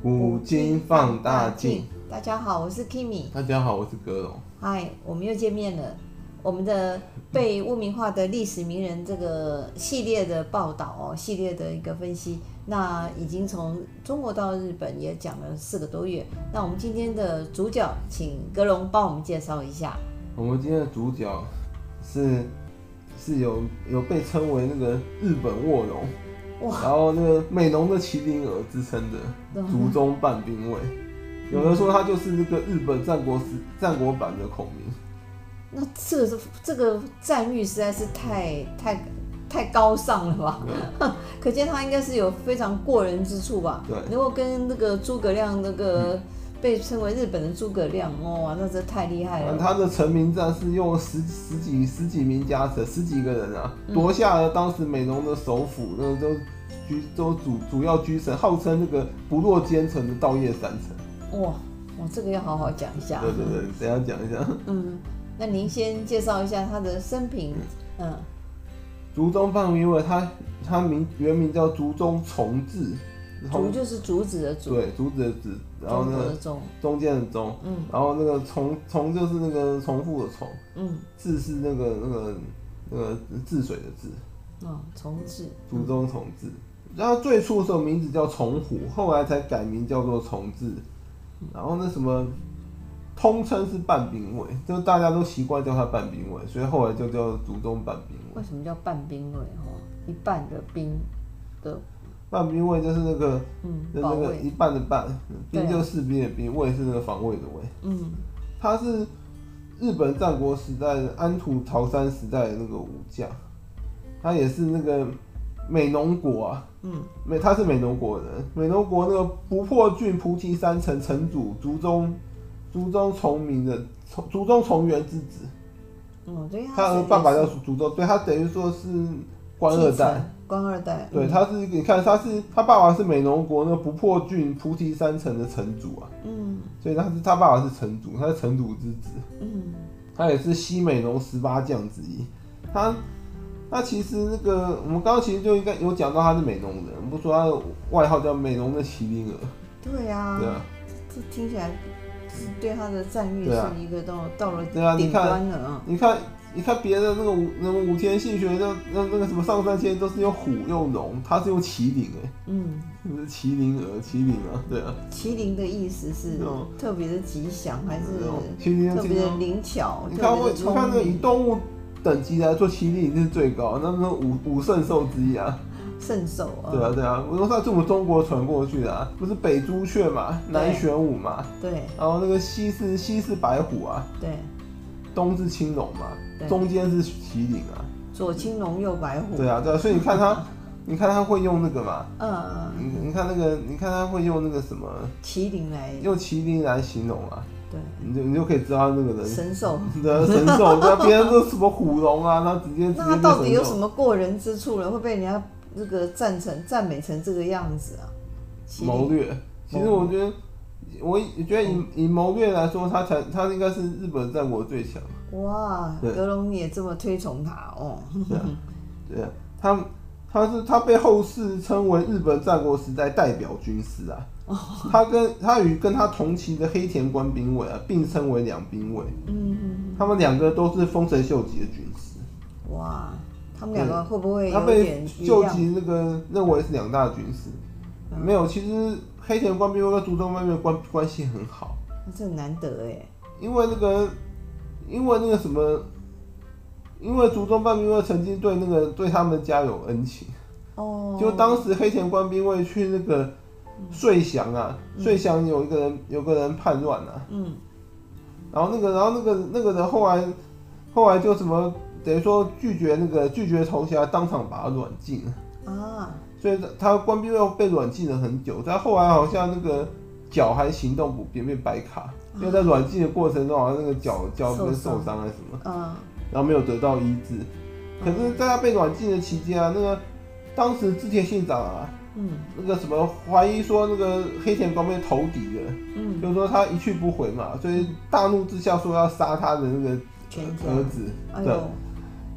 古今放大镜。大家好，我是 Kimi。大家好，我是格龙。嗨，我们又见面了。我们的被污名化的历史名人这个系列的报道哦，系列的一个分析，那已经从中国到日本也讲了四个多月。那我们今天的主角，请格龙帮我们介绍一下。我们今天的主角是是有有被称为那个日本卧龙。然后那个美浓的麒麟鹅之称的竹中半兵卫，有人说他就是那个日本战国时战国版的孔明。那这个是这个赞誉实在是太太太高尚了吧？可见他应该是有非常过人之处吧？对，能够跟那个诸葛亮那个。嗯被称为日本的诸葛亮哦，那这太厉害了。他的成名战是用十十几十几名家臣，十几个人啊，夺下了当时美浓的首府，那都居都主主要居城，号称那个不落奸臣的稻叶三城。哇，哇，这个要好好讲一下。对对对，等下讲一下。嗯，那您先介绍一下他的生平。嗯，竹中半兵卫，他他名原名叫竹中重治。竹就是竹子的竹，对，竹子的竹，然后那个中。中间的中，嗯，然后那个重重就是那个重复的重，嗯，治是那个那个那个治水的治，哦，重治，竹中重治，然后最初的时候名字叫重虎，后来才改名叫做重治，然后那什么，通称是半兵卫，就大家都习惯叫他半兵卫，所以后来就叫竹中半兵卫。为什么叫半兵卫？哦，一半的兵的。半兵卫就是那个，嗯，就那个一半的半，兵就士兵的兵，卫是那个防卫的卫。嗯，他是日本战国时代的安土桃山时代的那个武将，他也是那个美浓国啊，嗯，美他是美浓国人，美浓国那个不破郡菩提山城城主竹中竹中重明的竹中重元之子。嗯，对，他的爸爸叫竹中，对他等于说是官二代。官二代，对，他是你看他是他爸爸是美浓国那个不破郡菩提山城的城主啊，嗯，所以他是他爸爸是城主，他是城主之子，嗯，他也是西美浓十八将之一，他他其实那个我们刚刚其实就应该有讲到他是美浓人，不说他的外号叫美浓的麒麟儿，对啊，对啊，这听起来对他的赞誉是一个到到了顶端了啊，你看。你看别的那个武，那个武田信玄，那那那个什么上杉谦都是用虎用龙，他是用麒麟哎，嗯，是麒麟儿，麒麟啊，对啊。麒麟的意思是特别的吉祥，还是特别的灵巧？你看我，你看那个以动物等级来做，麒麟是最高，那那五五圣兽之一啊。圣兽啊。对啊对啊，我说他是我们中国传过去的啊，不是北朱雀嘛，南玄武嘛，对，然后那个西是西是白虎啊，对，东是青龙嘛。中间是麒麟啊，左青龙右白虎。对啊，对啊，所以你看他，你看他会用那个嘛，嗯，你你看那个，你看他会用那个什么麒麟来。用麒麟来形容啊，对，你就你就可以知道那个人神兽，对啊，神兽，对啊，别人说什么虎龙啊，他直接 直接那他到底有什么过人之处了？会被人家这个赞成赞美成这个样子啊？谋略，其实我觉得，我觉得以以谋略来说，他才他应该是日本战国最强。哇，德隆你也这么推崇他哦？对啊，对啊，他他是他被后世称为日本战国时代代表军师啊。他跟他与跟他同期的黑田官兵卫啊并称为两兵卫。嗯嗯。他们两个都是丰臣秀吉的军师。哇，他们两个会不会他被秀吉那个认为是两大军师？没有，其实黑田官兵卫跟竹中半兵卫关关系很好。这很难得哎。因为那个。因为那个什么，因为竹中半兵卫曾经对那个对他们家有恩情，哦，就当时黑田官兵卫去那个遂祥啊，遂祥有一个人有个人叛乱啊，嗯，然后那个然后那个那个人后来后来就什么等于说拒绝那个拒绝投降，当场把他软禁。啊，所以他官兵又被软禁了很久，但后来好像那个脚还行动不便，被白卡。因为在软禁的过程中，好像那个脚脚跟受伤还是什么，嗯，然后没有得到医治。可是，在他被软禁的期间啊，那个当时织田信长啊，嗯，那个什么怀疑说那个黑田官兵投敌了，嗯，就是说他一去不回嘛，所以大怒之下说要杀他的那个儿子，对。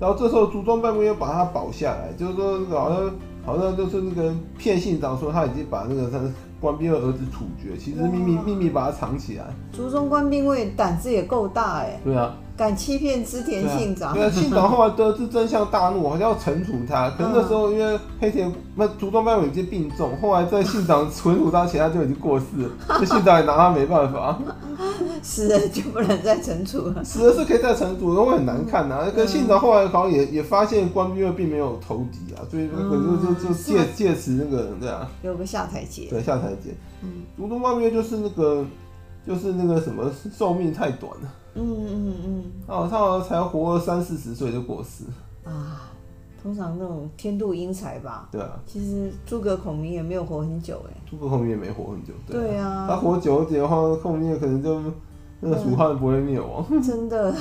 然后这时候竹中半兵卫又把他保下来，就是说那个好像好像就是那个骗信长说他已经把那个他官兵的儿子处决，其实秘密秘密把他藏起来。竹中官兵卫胆子也够大哎。对啊。敢欺骗织田信长？对啊，信长后来得知真相大怒，好像要惩处他。可是那时候因为黑田那竹中半部已经病重，后来在信长惩处他前，他就已经过世了，这信长也拿他没办法。死了就不能再惩处了。死了是可以再惩处，因为很难看呐、啊。可是信长后来好像也也发现关兵卫并没有投敌啊，所以那个就就就借借此那个对啊，有个下台阶。对，下台阶。嗯，竹中半尾就是那个就是那个什么寿命太短了。嗯嗯嗯，哦，他好像才活了三四十岁就过世啊。通常那种天妒英才吧。对啊。其实诸葛孔明也没有活很久哎。诸葛孔明也没活很久。对啊。他活久一点的话，孔明可能就那个蜀汉不会灭亡。真的。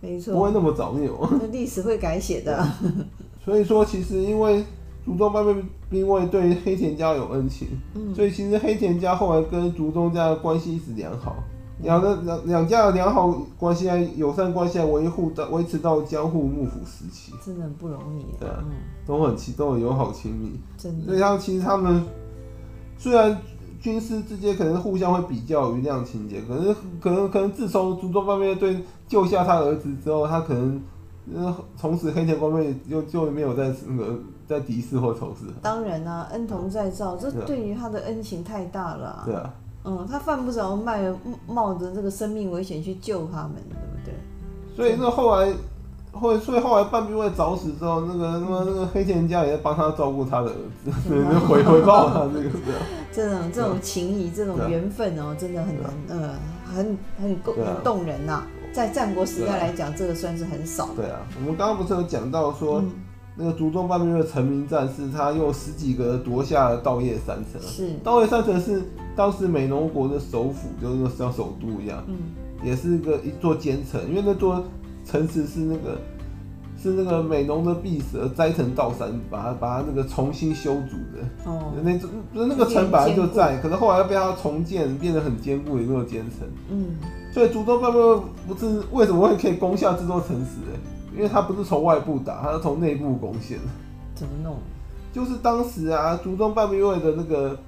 没错。不会那么早灭亡。那历史会改写的。所以说，其实因为竹中半兵卫对黑田家有恩情，嗯，所以其实黑田家后来跟竹中家的关系一直良好。两个两两家的良好关系啊，友善关系啊，维护到维持到江户幕府时期，真的很不容易。对啊，嗯、都很亲，都很友好亲密。真的。所以他其实他们虽然军师之间可能互相会比较于那样情节，可能可能可能自从竹中半兵卫对救下他儿子之后，他可能呃从此黑田官兵卫就就没有在那个在敌视或仇视。当然啊，恩同再造，这对于他的恩情太大了、啊。对啊。嗯，他犯不着冒冒着这个生命危险去救他们，对不对？所以那后来，后所以后来半兵卫早死之后，那个那个那个黑田家也在帮他照顾他的儿子，对，回回报他这个这样。这种这种情谊，这种缘分哦，真的很难，呃，很很很动人呐。在战国时代来讲，这个算是很少。对啊，我们刚刚不是有讲到说。那个竹中半兵卫成名战士，他用十几个夺下了稻叶山城。是稻叶山城是当时美浓国的首府，就是像首都一样，嗯，也是一个一座坚城。因为那座城池是那个是那个美浓的碧蛇斋藤道三把它把它那个重新修筑的。哦，那不是那个城本来就在，可是后来又被他重建，变得很坚固也没有坚城。嗯，所以竹中半兵卫不是为什么会可以攻下这座城池？因为他不是从外部打，他是从内部攻陷。怎么弄？就是当时啊，竹中半兵卫的那个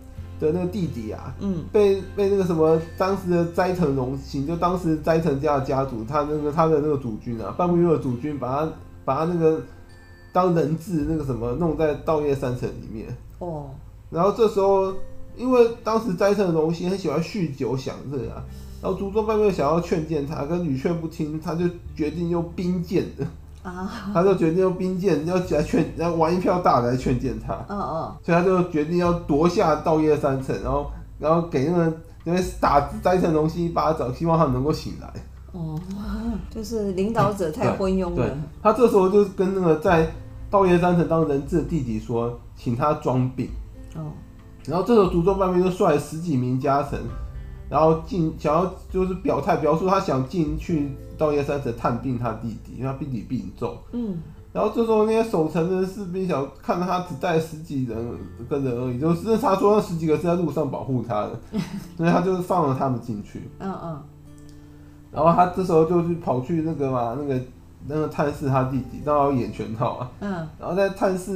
的那个弟弟啊，嗯，被被那个什么当时的斋藤荣信，就当时斋藤家的家族，他那个他的那个主君啊，半兵卫的主君，把他把他那个当人质那个什么弄在稻叶山城里面。哦。然后这时候，因为当时斋藤荣信很喜欢酗酒享乐啊。然后竹中半兵卫想要劝谏他，可是屡劝不听，他就决定用兵谏的啊，他就决定用兵谏要来劝，要玩一票大的来劝谏他。嗯嗯，所以他就决定要夺下稻叶三城，然后然后给那个因为打斋藤龙心一巴掌，希望他能够醒来。哦，就是领导者太昏庸了。他这时候就跟那个在稻叶三城当人质的弟弟说，请他装病。哦，然后这时候竹中半兵卫就率十几名家臣。然后进想要就是表态表述他想进去到叶山城探病他弟弟，因为他弟弟病重。嗯。然后这时候那些守城的士兵想看到他只带十几人跟人而已，就是他说那十几个是在路上保护他的，所以他就是放了他们进去。嗯嗯。然后他这时候就去跑去那个嘛，那个那个探视他弟弟，正好演全套啊。嗯。然后在探视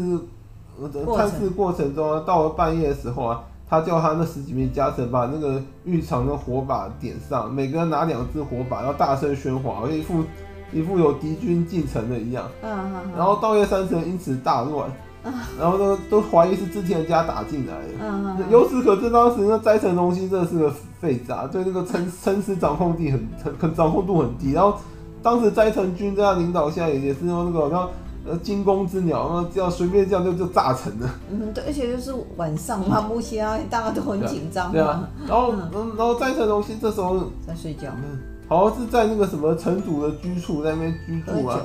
探视过程中啊，到了半夜的时候啊。他叫他那十几名家臣把那个浴场的火把点上，每个人拿两支火把，然后大声喧哗，一副一副有敌军进城的一样。嗯嗯。然后道叶三城因此大乱。然后都，都怀疑是织田家打进来的。嗯嗯。由此可知，当时那斋藤隆信真的是个废渣，对那个城城池掌控地很很很掌控度很低。然后当时斋藤军在他领导下，也也是用那个好像。呃，惊弓之鸟，然后这样随便这样就就炸成了。嗯，对，而且就是晚上嘛，目前啊，大家都很紧张。对啊，然后嗯，然后斋藤荣信这时候在睡觉，好像是在那个什么城主的居处在那边居住啊。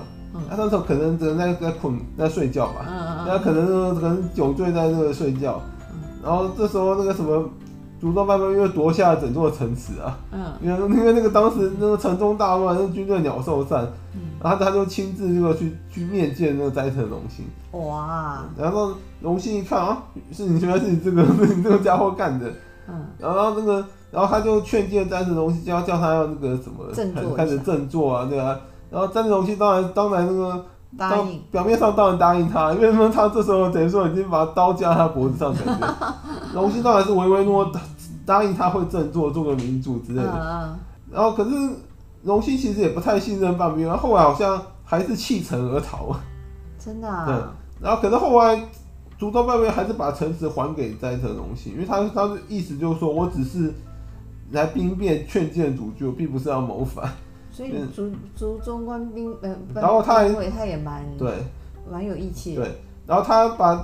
他那时候可能只能在在困在睡觉吧。嗯嗯嗯。他可能可能酒醉在那个睡觉，然后这时候那个什么。竹中半兵卫因为夺下了整座城池啊，嗯，因为因为那个当时那个城中大乱，那军队鸟兽散，嗯，然后他就亲自这个去去面见那个斋藤荣信，哇，然后荣信一看啊，是你原来是你这个你这个家伙干的，嗯，然后那个然后他就劝谏斋藤荣信，叫叫他要那个什么，开始振作啊，对啊，然后斋藤荣信当然当然那个。答应，表面上当然答应他，因为什么？他这时候等于说已经把刀架他脖子上，感觉荣兴当然是唯唯诺诺答应他会振作，做个民主之类的。嗯、然后可是龙兴其实也不太信任半边，然后后来好像还是弃城而逃。真的、啊？对。然后可是后来竹中半边还是把城池还给斋藤荣兴，因为他他的意思就是说我只是来兵变劝谏主君，并不是要谋反。所以族族中官兵呃，然后他还他也蛮对，蛮有义气。对，然后他把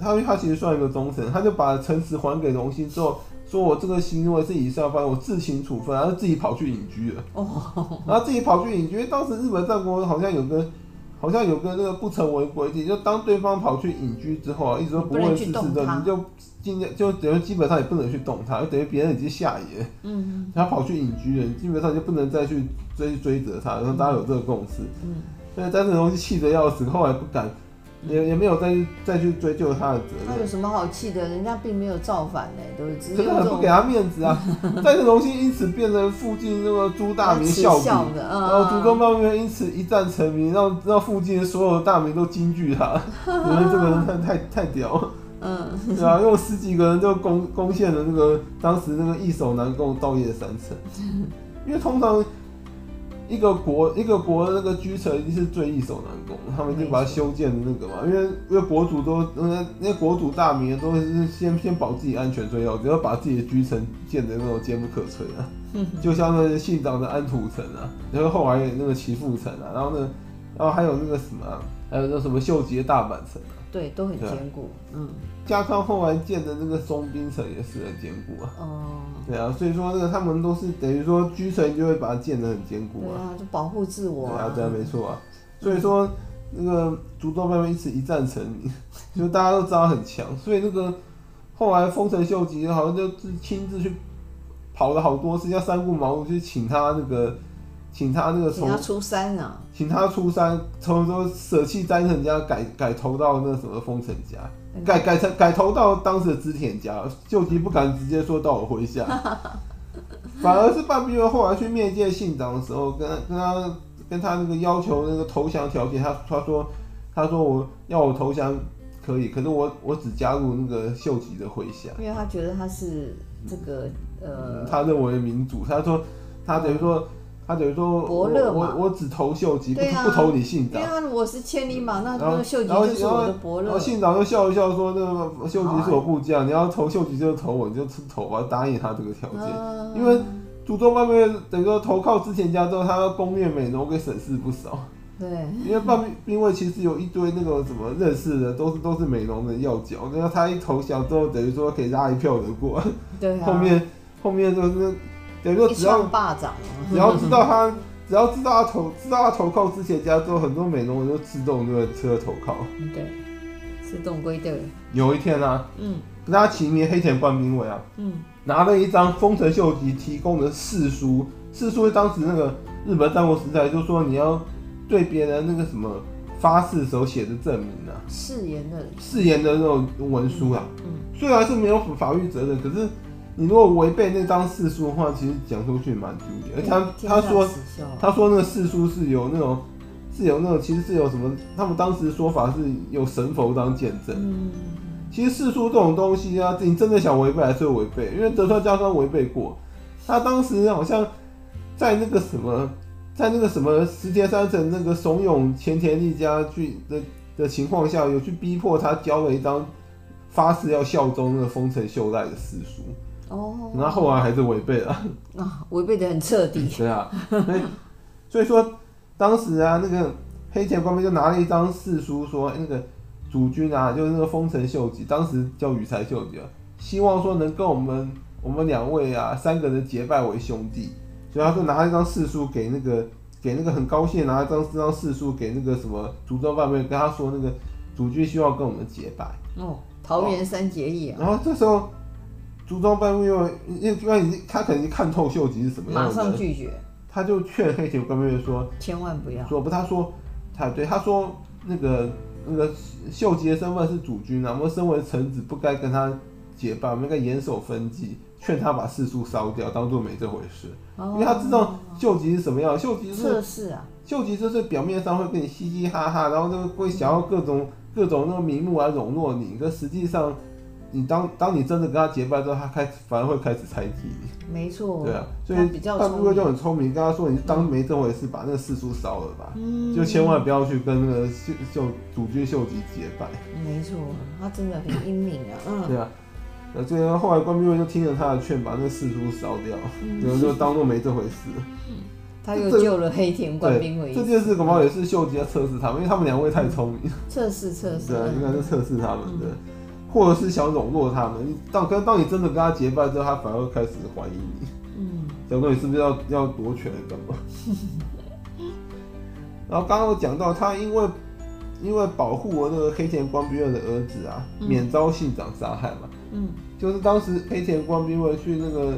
他他其实算一个忠臣，他就把城池还给荣兴之后，说我这个行为是以上犯，我自行处分，然后自己跑去隐居了。哦，然后自己跑去隐居，因为当时日本战国好像有个。好像有个那个不成文规定，就当对方跑去隐居之后啊，一直都不问世事的，你就尽量就等于基本上也不能去动他，就等于别人已经下野，嗯，他跑去隐居了，基本上就不能再去追追责他，然后大家有这个共识，嗯，所以但是东西气得要死，后来不敢。也也没有再去再去追究他的责任。他有什么好气的？人家并没有造反呢，都是只是很不给他面子啊。但是荣兴因此变成附近那个朱大明笑柄，然后竹中半边因此一战成名，让让附近的所有的大名都惊惧他，觉得这个人太太太屌。嗯，对啊，用十几个人就攻攻陷了那个当时那个易守难攻稻叶山城，因为通常。一个国一个国的那个居城一定是最易守难攻，他们就把它修建的那个嘛，因为因为国主都那那国主大名都是先先保自己安全最后，只要把自己的居城建的那种坚不可摧啊，就像那信长的安土城啊，然后后来那个岐阜城啊，然后呢，然后还有那个什么，还有那什么秀吉的大阪城啊。对，都很坚固。嗯，家康后来建的那个松滨城也是很坚固啊。哦。对啊，所以说那个他们都是等于说居城就会把它建得很坚固啊。啊，就保护自我。对啊，对啊，没错啊。所以说那个竹中半边一直一战成名，就大家都知道很强。所以那个后来丰臣秀吉好像就亲自去跑了好多次，要三顾茅庐去请他那个。请他那个从，请他出山啊！请他出山，从说舍弃斋藤家，改改投到那个什么丰臣家，改改成改投到当时的织田家。秀吉不敢直接说到我麾下，反而是半壁后来去面见信长的时候，跟跟他跟他那个要求那个投降条件，他他说他说我要我投降可以，可是我我只加入那个秀吉的麾下，因为他觉得他是这个呃，他认为民主，他说他等于说。嗯他等于说我，我我我只投秀吉，啊、不不投你信长。因为我是千里马，那那个秀吉就是我的伯乐。然后信长就笑一笑说：“那个秀吉是我部将，你要投秀吉就投我，你就投吧，答应他这个条件。啊”因为祖宗半边等于说投靠织田家之后，他要攻略美浓，给省事不少。对，因为半因为其实有一堆那个什么认识的，都是都是美浓的要角。然后他一投降之后，等于说可以拉一票人过。对、啊，后面后面就是。等于说只要霸掌，只要知道他，只要知道他投，知道他投靠之前家之后，很多美浓人就自动就会车投靠。对，自动归队。有一天啊，嗯，跟他齐名黑田官兵卫啊，嗯，拿了一张丰臣秀吉提供的誓书，誓书是当时那个日本战国时代，就是说你要对别人那个什么发誓时候写的证明啊，誓言的誓言的那种文书啊，嗯，虽然是没有法律责任，可是。你如果违背那张誓书的话，其实讲出去蛮丢脸。而且他他说他说那个誓书是有那种是有那种其实是有什么？他们当时说法是有神佛当见证。嗯。其实誓书这种东西啊，你真的想违背还是会违背，因为德川家康违背过。他当时好像在那个什么，在那个什么石田三成那个怂恿前田利家去的的情况下，有去逼迫他交了一张发誓要效忠那个丰臣秀赖的誓书。哦，那后来还是违背了 啊，违背的很彻底。对啊，所以所以说当时啊，那个黑田官兵就拿了一张誓书，说那个主君啊，就是那个丰臣秀吉，当时叫羽柴秀吉啊，希望说能跟我们我们两位啊三个人结拜为兄弟，所以他就拿了一张誓书给那个给那个很高兴拿一张这张誓书给那个什么竹中半边，跟他说那个主君希望跟我们结拜。哦，桃园三结义啊。然后这时候。竹中半边，因为因为已经他肯定看透秀吉是什么样的，马上拒绝。他就劝黑田官兵卫说：“千万不要。”说不，他说他对他说那个那个秀吉的身份是主君啊，我们身为臣子不该跟他结拜，我们应该严守分际，劝他把世书烧掉，当做没这回事。哦、因为他知道秀吉是什么样，秀吉是测试啊，秀吉就是表面上会跟你嘻嘻哈哈，然后就会想要各种各种那个名目来笼络你，可实际上。你当当你真的跟他结拜之后，他开始反而会开始猜忌你。没错。对啊，所以半边就很聪明，跟他说：“你当没这回事，把那个四叔烧了吧，嗯、就千万不要去跟那个秀秀主君秀吉结拜。”没错，他真的很英明啊。嗯。对啊，呃，所以后来官兵卫就听了他的劝，把那个四叔烧掉，就、嗯、就当做没这回事。嗯。他又救了黑田官兵卫。这件事恐怕也是秀吉要测试他们，因为他们两位太聪明。测试测试。对啊，应该是测试他们的。嗯或者是想笼络他们，当跟当你真的跟他结拜之后，他反而会开始怀疑你。嗯，想说你是不是要要夺权干嘛？然后刚刚我讲到他因为因为保护我那个黑田官兵卫的儿子啊，嗯、免遭信长杀害嘛。嗯，就是当时黑田官兵卫去那个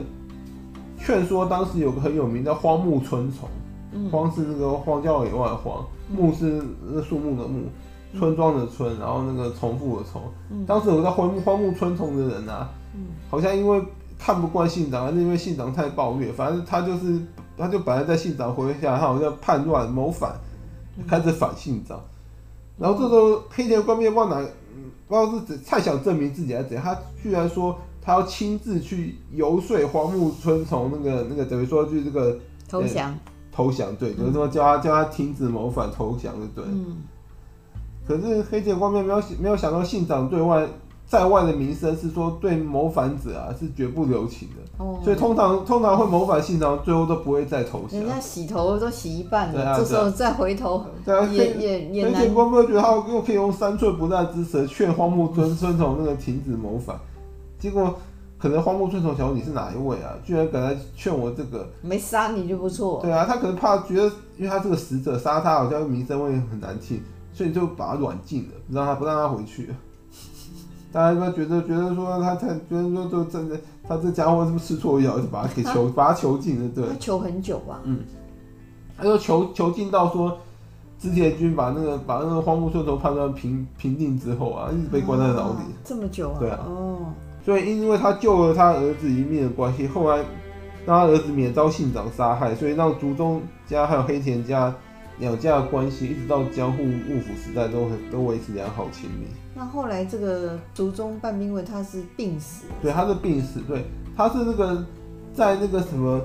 劝说，当时有个很有名的荒木春虫，嗯、荒是那个荒郊野外的荒，木是那树木的木。村庄的村，然后那个重复的重。嗯、当时有个叫荒木荒木村重的人啊，嗯、好像因为看不惯信长，还是因为信长太暴虐，反正他就是，他就本来在信长麾下，他好像叛乱谋反，开始反信长。嗯、然后这时候黑田官兵卫不知道哪，不知道是太想证明自己还是怎样，他居然说他要亲自去游说荒木春虫，那个那个等于说去这个投降、欸，投降，对，就是说叫他叫他停止谋反投降，对。嗯可是黑田官兵没有没有想到信长对外在外的名声是说对谋反者啊是绝不留情的，哦、所以通常通常会谋反信长最后都不会再投降。人家洗头都洗一半了，啊、这时候再回头也，对啊，也也也难。黑田官兵卫觉得他又可以用三寸不烂之舌劝荒木村村从那个停止谋反，结果可能荒木春虫想说你是哪一位啊？居然敢来劝我这个？没杀你就不错。对啊，他可能怕觉得，因为他这个死者杀他好像名声会很难听。所以就把他软禁了，不让他不让他回去。大家都觉得觉得说他他觉得说就真的他这家伙是不是吃错药，就把他给囚把他囚禁了，对。他囚很久吧？嗯。他就囚囚禁到说织田军把那个把那个荒木村头判断平平定之后啊，一直被关在牢里。这么久啊？对啊。哦。所以因为他救了他儿子一命的关系，后来让他儿子免遭信长杀害，所以让竹中家还有黑田家。两家的关系一直到江户幕府时代都很都维持良好亲密。那后来这个竹中半兵卫他是病死，对，他是病死，对，他是那个在那个什么，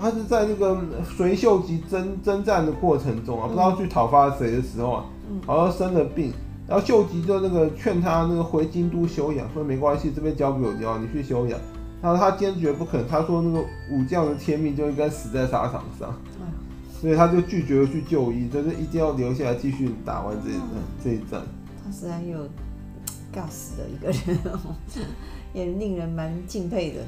他是在那个随秀吉征征战的过程中啊，嗯、不知道去讨伐谁的时候啊，嗯、好像生了病，然后秀吉就那个劝他那个回京都休养，说没关系，这边交给我就好，你去休养。然后他坚决不肯，他说那个武将的天命就应该死在沙场上。所以他就拒绝了去就医，就是一定要留下来继续打完这一战。嗯、这一战，他实在有尬死的一个人，也令人蛮敬佩的。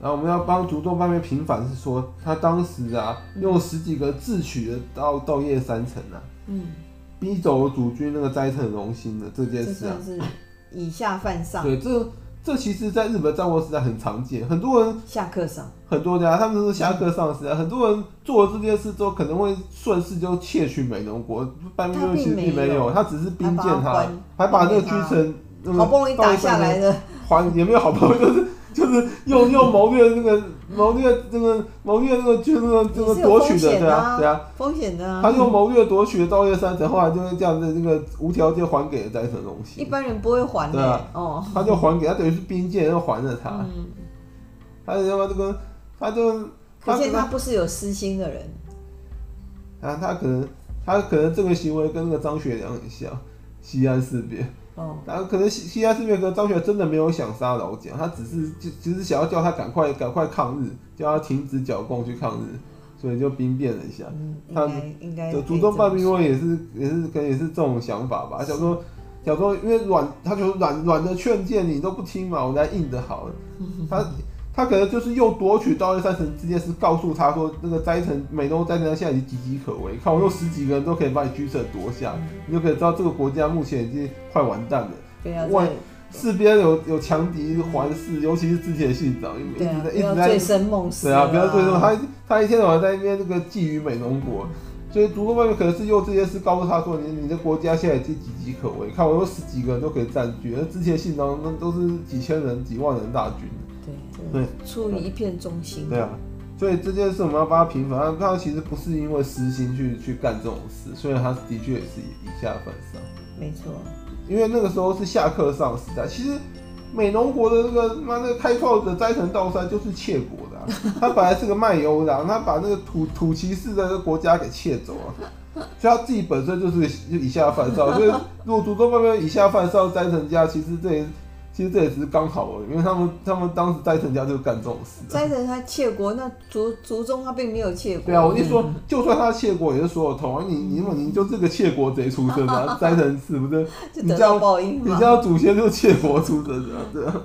然后我们要帮竹中半兵卫平反，是说他当时啊，用十几个智取的稻稻叶三成啊，嗯，逼走了主君那个斋藤荣兴的这件事啊，是以下犯上。对，这。这其实，在日本战国时代很常见，很多人下课上，很多家他们都是下课上时代，嗯、很多人做了这件事之后，可能会顺势就窃取美浓国。半兵卫其实并没有，他只是兵谏他，还把那个居城好不容易打下来的还也没有好不容易就是。就是用用谋略那个谋略那个谋略那个就那个这个夺取的，对啊对啊，风险的啊。他用谋略夺取的稻叶三成，后来就是这样的，那个无条件还给了斋藤荣兴。一般人不会还的。啊，哦，他就还给他，等于是兵谏，又还了他。嗯。他就说这个，他就。可见他不是有私心的人。啊，他可能他可能这个行为跟那个张学良很像，西安事变。哦，然后可能西西安事变跟张学真的没有想杀老蒋，他只是就只是想要叫他赶快赶快抗日，叫他停止剿共去抗日，所以就兵变了一下。嗯，他应该就竹中半兵卫也是也是可能也是这种想法吧，想说想说因为软他就软软的劝谏你都不听嘛，我来硬的好了，他。他可能就是又夺取稻叶三成这件事告诉他说，那个斋藤美浓斋藤现在已经岌岌可危，看我用十几个人都可以把你居城夺下，嗯、你就可以知道这个国家目前已经快完蛋了。外四边有有强敌环视，尤其是之前的信长，一直在、啊、一直在醉生梦死。对啊，不要醉生，他他一天到晚在那边那个觊觎美浓国，所以竹中半兵卫可能是用这件事告诉他说，你你的国家现在已经岌岌可危，看我有十几个人都可以占据，而之前信长那都是几千人几万人大军。对，出于一片忠心。对啊，所以这件事我们要帮他平反，他其实不是因为私心去去干这种事，所以他的确也是以下犯上。没错，因为那个时候是下课上时代，其实美浓国的那个妈那个开创者斋藤道三就是窃国的、啊，他本来是个卖油的，他把那个土土骑士的国家给窃走了，所以他自己本身就是以下犯上，所以如果竹中半边以下犯上斋藤家，其实这也。其实这也只是刚好而已，因为他们他们当时斋藤家就干这种事。斋藤他窃国，那族族中他并没有窃国。对啊，我就说，就算他窃国，也是说得通啊。你你就是个窃国贼出身的，斋藤是不是？你这样你这样祖先就是窃国出身的，对啊。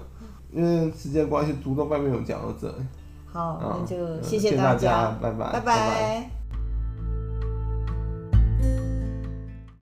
因为时间关系，族中外面有讲到这里。好，那就谢谢大家，拜拜，拜拜。